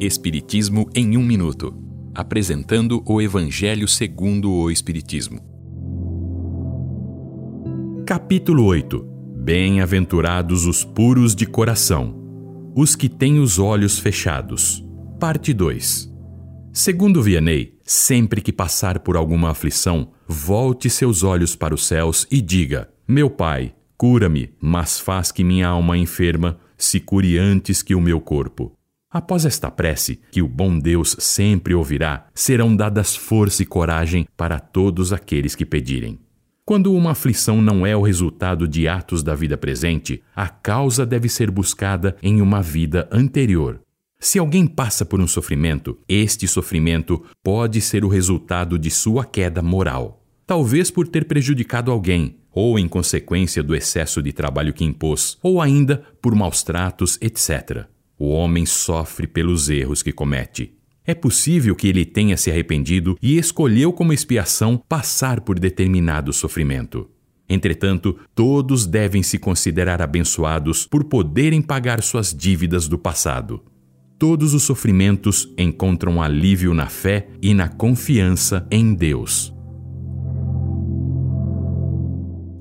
Espiritismo em um minuto, apresentando o Evangelho segundo o Espiritismo. Capítulo 8. Bem-aventurados os puros de coração, os que têm os olhos fechados. Parte 2. Segundo Vianney, sempre que passar por alguma aflição, volte seus olhos para os céus e diga: Meu Pai, cura-me, mas faz que minha alma enferma se cure antes que o meu corpo. Após esta prece, que o bom Deus sempre ouvirá, serão dadas força e coragem para todos aqueles que pedirem. Quando uma aflição não é o resultado de atos da vida presente, a causa deve ser buscada em uma vida anterior. Se alguém passa por um sofrimento, este sofrimento pode ser o resultado de sua queda moral. Talvez por ter prejudicado alguém, ou em consequência do excesso de trabalho que impôs, ou ainda por maus tratos, etc. O homem sofre pelos erros que comete. É possível que ele tenha se arrependido e escolheu como expiação passar por determinado sofrimento. Entretanto, todos devem se considerar abençoados por poderem pagar suas dívidas do passado. Todos os sofrimentos encontram alívio na fé e na confiança em Deus.